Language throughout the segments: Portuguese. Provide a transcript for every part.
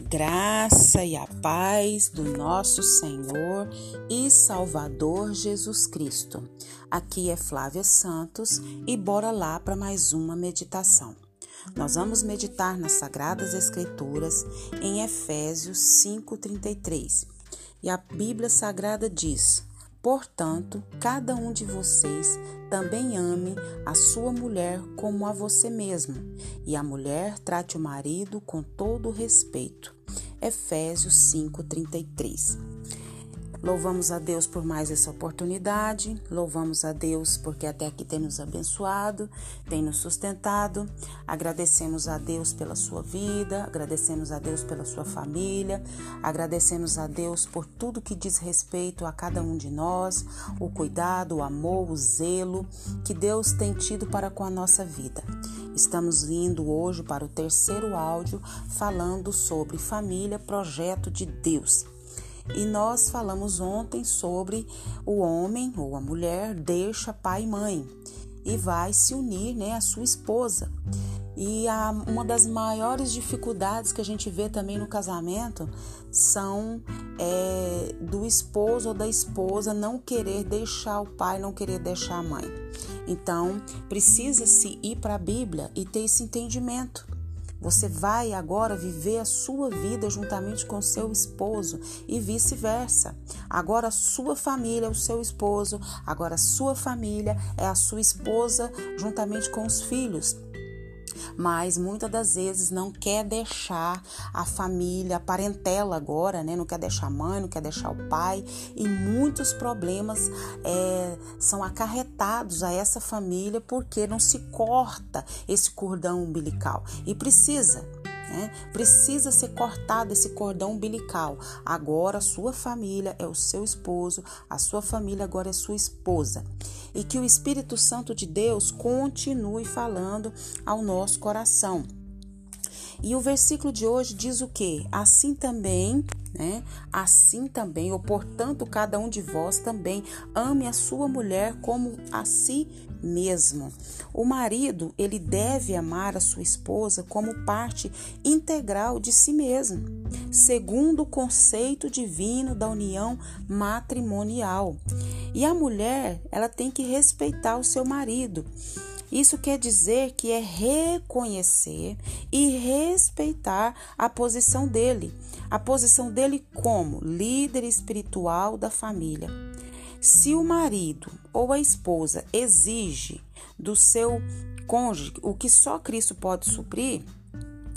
graça e a paz do nosso Senhor e Salvador Jesus Cristo. Aqui é Flávia Santos e bora lá para mais uma meditação. Nós vamos meditar nas Sagradas Escrituras em Efésios 5:33. E a Bíblia Sagrada diz: Portanto, cada um de vocês também ame a sua mulher como a você mesmo, e a mulher trate o marido com todo respeito. Efésios 5:33. Louvamos a Deus por mais essa oportunidade, louvamos a Deus porque até aqui tem nos abençoado, tem nos sustentado. Agradecemos a Deus pela sua vida, agradecemos a Deus pela sua família, agradecemos a Deus por tudo que diz respeito a cada um de nós, o cuidado, o amor, o zelo que Deus tem tido para com a nossa vida. Estamos vindo hoje para o terceiro áudio falando sobre família, projeto de Deus. E nós falamos ontem sobre o homem ou a mulher deixa pai e mãe e vai se unir né, à sua esposa. E a, uma das maiores dificuldades que a gente vê também no casamento são é, do esposo ou da esposa não querer deixar o pai, não querer deixar a mãe. Então, precisa-se ir para a Bíblia e ter esse entendimento. Você vai agora viver a sua vida juntamente com seu esposo e vice-versa. Agora sua família é o seu esposo, agora sua família é a sua esposa juntamente com os filhos mas muitas das vezes não quer deixar a família, a parentela agora, né? Não quer deixar a mãe, não quer deixar o pai e muitos problemas é, são acarretados a essa família porque não se corta esse cordão umbilical e precisa né? Precisa ser cortado esse cordão umbilical. Agora, sua família é o seu esposo, a sua família agora é sua esposa. E que o Espírito Santo de Deus continue falando ao nosso coração. E o versículo de hoje diz o que? Assim também, né? Assim também, ou portanto, cada um de vós também ame a sua mulher como a si mesmo. O marido, ele deve amar a sua esposa como parte integral de si mesmo, segundo o conceito divino da união matrimonial. E a mulher, ela tem que respeitar o seu marido. Isso quer dizer que é reconhecer e respeitar a posição dele, a posição dele como líder espiritual da família. Se o marido ou a esposa exige do seu cônjuge o que só Cristo pode suprir,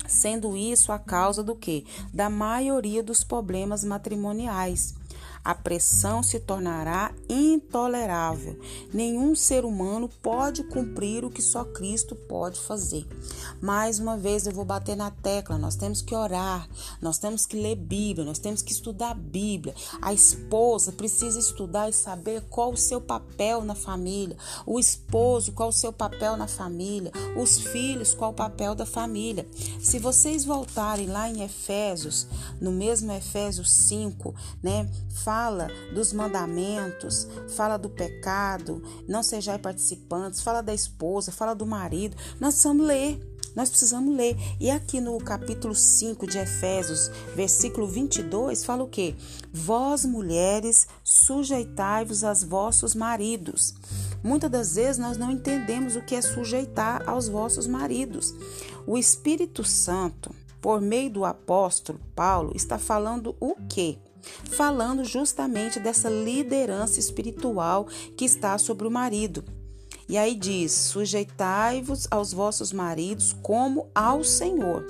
sendo isso a causa do que? Da maioria dos problemas matrimoniais a pressão se tornará intolerável. Nenhum ser humano pode cumprir o que só Cristo pode fazer. Mais uma vez eu vou bater na tecla, nós temos que orar, nós temos que ler Bíblia, nós temos que estudar Bíblia. A esposa precisa estudar e saber qual o seu papel na família, o esposo qual o seu papel na família, os filhos qual o papel da família. Se vocês voltarem lá em Efésios, no mesmo Efésios 5, né, fala dos mandamentos, fala do pecado, não sejais participantes, fala da esposa, fala do marido. Nós precisamos ler. Nós precisamos ler. E aqui no capítulo 5 de Efésios, versículo 22, fala o quê? Vós, mulheres, sujeitai-vos aos vossos maridos. Muitas das vezes nós não entendemos o que é sujeitar aos vossos maridos. O Espírito Santo, por meio do apóstolo Paulo, está falando o quê? Falando justamente dessa liderança espiritual que está sobre o marido. E aí diz: sujeitai-vos aos vossos maridos como ao Senhor.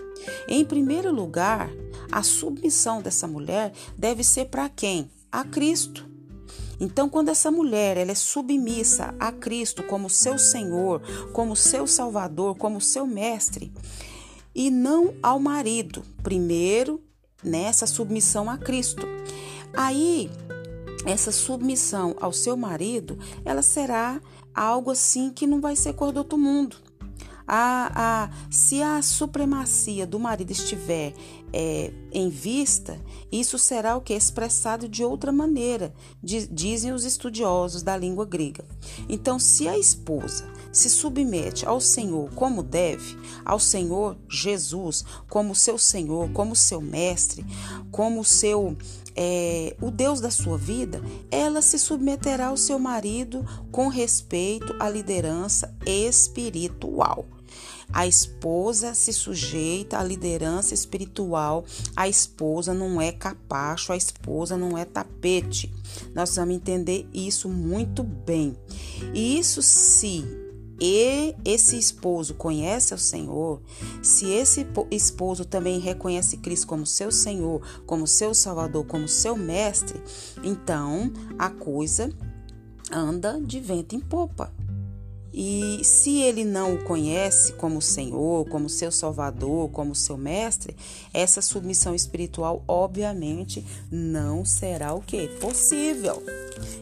Em primeiro lugar, a submissão dessa mulher deve ser para quem? A Cristo. Então, quando essa mulher ela é submissa a Cristo como seu Senhor, como seu Salvador, como seu mestre, e não ao marido, primeiro nessa submissão a Cristo. Aí, essa submissão ao seu marido, ela será algo assim que não vai ser cor do outro mundo. A, a, se a supremacia do marido estiver é, em vista, isso será o que? Expressado de outra maneira, dizem os estudiosos da língua grega. Então, se a esposa se submete ao Senhor como deve, ao Senhor Jesus como seu Senhor, como seu mestre, como seu é, o Deus da sua vida, ela se submeterá ao seu marido com respeito à liderança espiritual. A esposa se sujeita à liderança espiritual. A esposa não é capacho, a esposa não é tapete. Nós vamos entender isso muito bem. E isso se e esse esposo conhece o Senhor, se esse esposo também reconhece Cristo como seu Senhor, como seu Salvador, como seu mestre, então a coisa anda de vento em popa. E se ele não o conhece como Senhor, como seu Salvador, como seu mestre, essa submissão espiritual obviamente não será o que? Possível.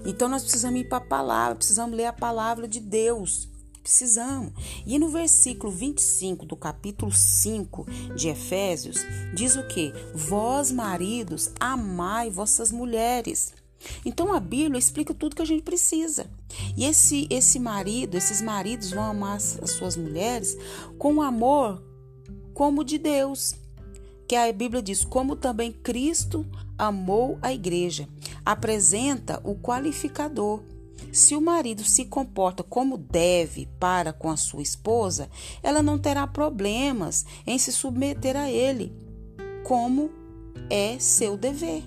Então nós precisamos ir para a palavra, precisamos ler a palavra de Deus. Precisamos. E no versículo 25 do capítulo 5 de Efésios, diz o que? Vós, maridos, amai vossas mulheres então a Bíblia explica tudo que a gente precisa. E esse esse marido, esses maridos vão amar as suas mulheres com amor como de Deus. Que a Bíblia diz: "Como também Cristo amou a igreja". Apresenta o qualificador. Se o marido se comporta como deve para com a sua esposa, ela não terá problemas em se submeter a ele, como é seu dever.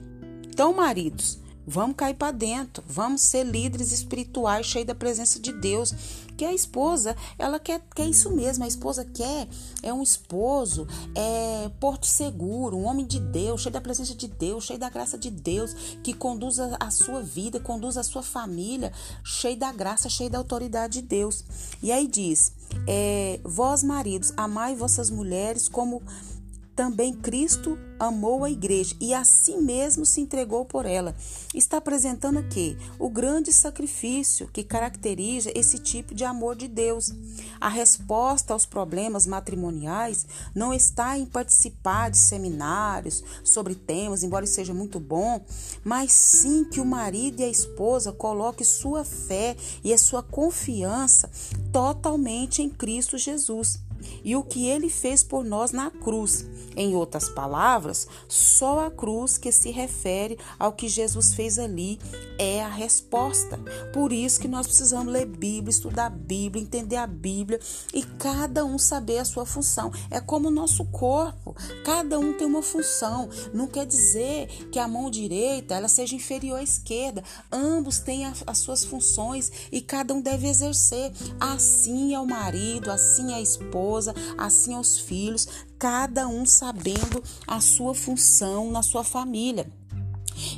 Então, maridos, Vamos cair para dentro, vamos ser líderes espirituais cheios da presença de Deus. Que a esposa, ela quer, quer isso mesmo, a esposa quer é um esposo, é porto seguro, um homem de Deus, cheio da presença de Deus, cheio da graça de Deus, que conduza a sua vida, conduza a sua família, cheio da graça, cheio da autoridade de Deus. E aí diz: é, vós maridos, amai vossas mulheres como também Cristo amou a igreja e assim mesmo se entregou por ela. Está apresentando o que? O grande sacrifício que caracteriza esse tipo de amor de Deus. A resposta aos problemas matrimoniais não está em participar de seminários sobre temas, embora seja muito bom, mas sim que o marido e a esposa coloquem sua fé e a sua confiança totalmente em Cristo Jesus e o que ele fez por nós na cruz. Em outras palavras, só a cruz que se refere ao que Jesus fez ali é a resposta. Por isso que nós precisamos ler Bíblia, estudar a Bíblia, entender a Bíblia e cada um saber a sua função. É como o nosso corpo, cada um tem uma função. Não quer dizer que a mão direita ela seja inferior à esquerda. Ambos têm as suas funções e cada um deve exercer. Assim é o marido, assim é a esposa esposa, assim aos filhos, cada um sabendo a sua função na sua família.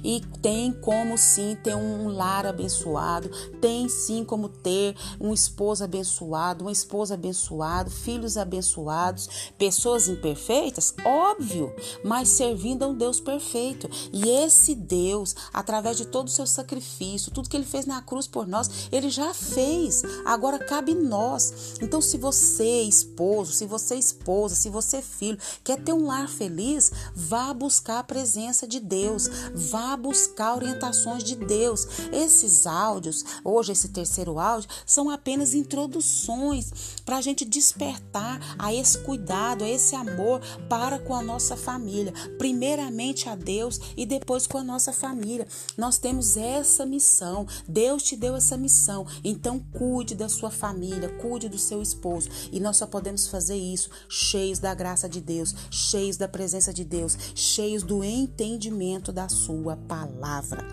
E tem como sim ter um lar abençoado, tem sim como ter um esposo abençoado, uma esposa abençoada, filhos abençoados, pessoas imperfeitas, óbvio, mas servindo a um Deus perfeito. E esse Deus, através de todo o seu sacrifício, tudo que ele fez na cruz por nós, ele já fez. Agora cabe nós. Então, se você, esposo, se você, esposa, se você, filho, quer ter um lar feliz, vá buscar a presença de Deus vá buscar orientações de Deus. Esses áudios, hoje esse terceiro áudio, são apenas introduções para a gente despertar a esse cuidado, a esse amor para com a nossa família. Primeiramente a Deus e depois com a nossa família. Nós temos essa missão. Deus te deu essa missão. Então cuide da sua família, cuide do seu esposo. E nós só podemos fazer isso cheios da graça de Deus, cheios da presença de Deus, cheios do entendimento da sua palavra.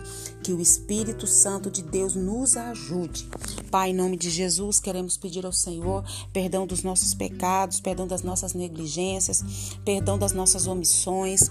Que o Espírito Santo de Deus nos ajude. Pai, em nome de Jesus, queremos pedir ao Senhor perdão dos nossos pecados, perdão das nossas negligências, perdão das nossas omissões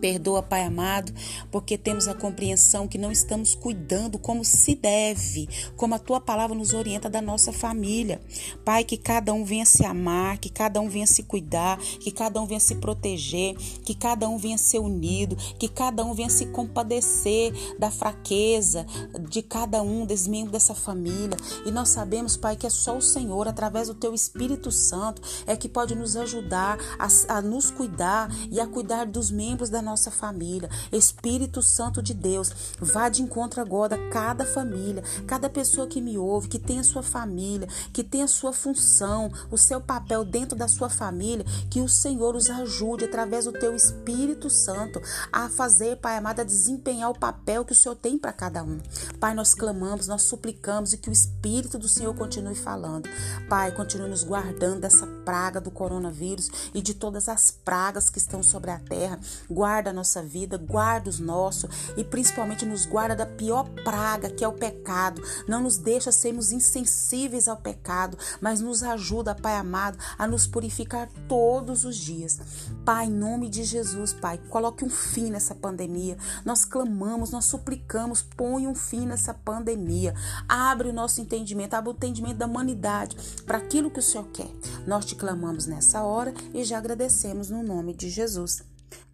Perdoa, Pai amado, porque temos a compreensão que não estamos cuidando como se deve, como a tua palavra nos orienta da nossa família. Pai, que cada um venha se amar, que cada um venha se cuidar, que cada um venha se proteger, que cada um venha ser unido, que cada um venha se compadecer da fraqueza de cada um dos membros dessa família. E nós sabemos, Pai, que é só o Senhor, através do teu Espírito Santo, é que pode nos ajudar a, a nos cuidar e a cuidar dos membros da nossa família. Espírito Santo de Deus, vá de encontro agora cada família, cada pessoa que me ouve, que tem a sua família, que tem a sua função, o seu papel dentro da sua família, que o Senhor os ajude através do teu Espírito Santo a fazer, Pai amado, a desempenhar o papel que o Senhor tem para cada um. Pai, nós clamamos, nós suplicamos e que o Espírito do Senhor continue falando. Pai, continue nos guardando dessa praga do coronavírus e de todas as pragas que estão sobre a terra. Guarda a nossa vida, guarda os nossos e principalmente nos guarda da pior praga que é o pecado. Não nos deixa sermos insensíveis ao pecado, mas nos ajuda, Pai amado, a nos purificar todos os dias. Pai, em nome de Jesus, Pai, coloque um fim nessa pandemia. Nós clamamos, nós suplicamos, põe um fim nessa pandemia. Abre o nosso entendimento, abre o entendimento da humanidade para aquilo que o Senhor quer. Nós te clamamos nessa hora e já agradecemos no nome de Jesus.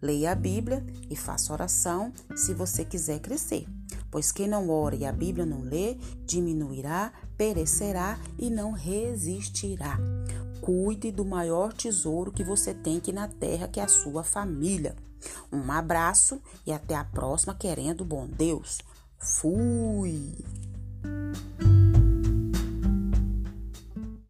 Leia a Bíblia e faça oração se você quiser crescer. Pois quem não ora e a Bíblia não lê, diminuirá, perecerá e não resistirá. Cuide do maior tesouro que você tem aqui na terra, que é a sua família. Um abraço e até a próxima, querendo bom Deus. Fui!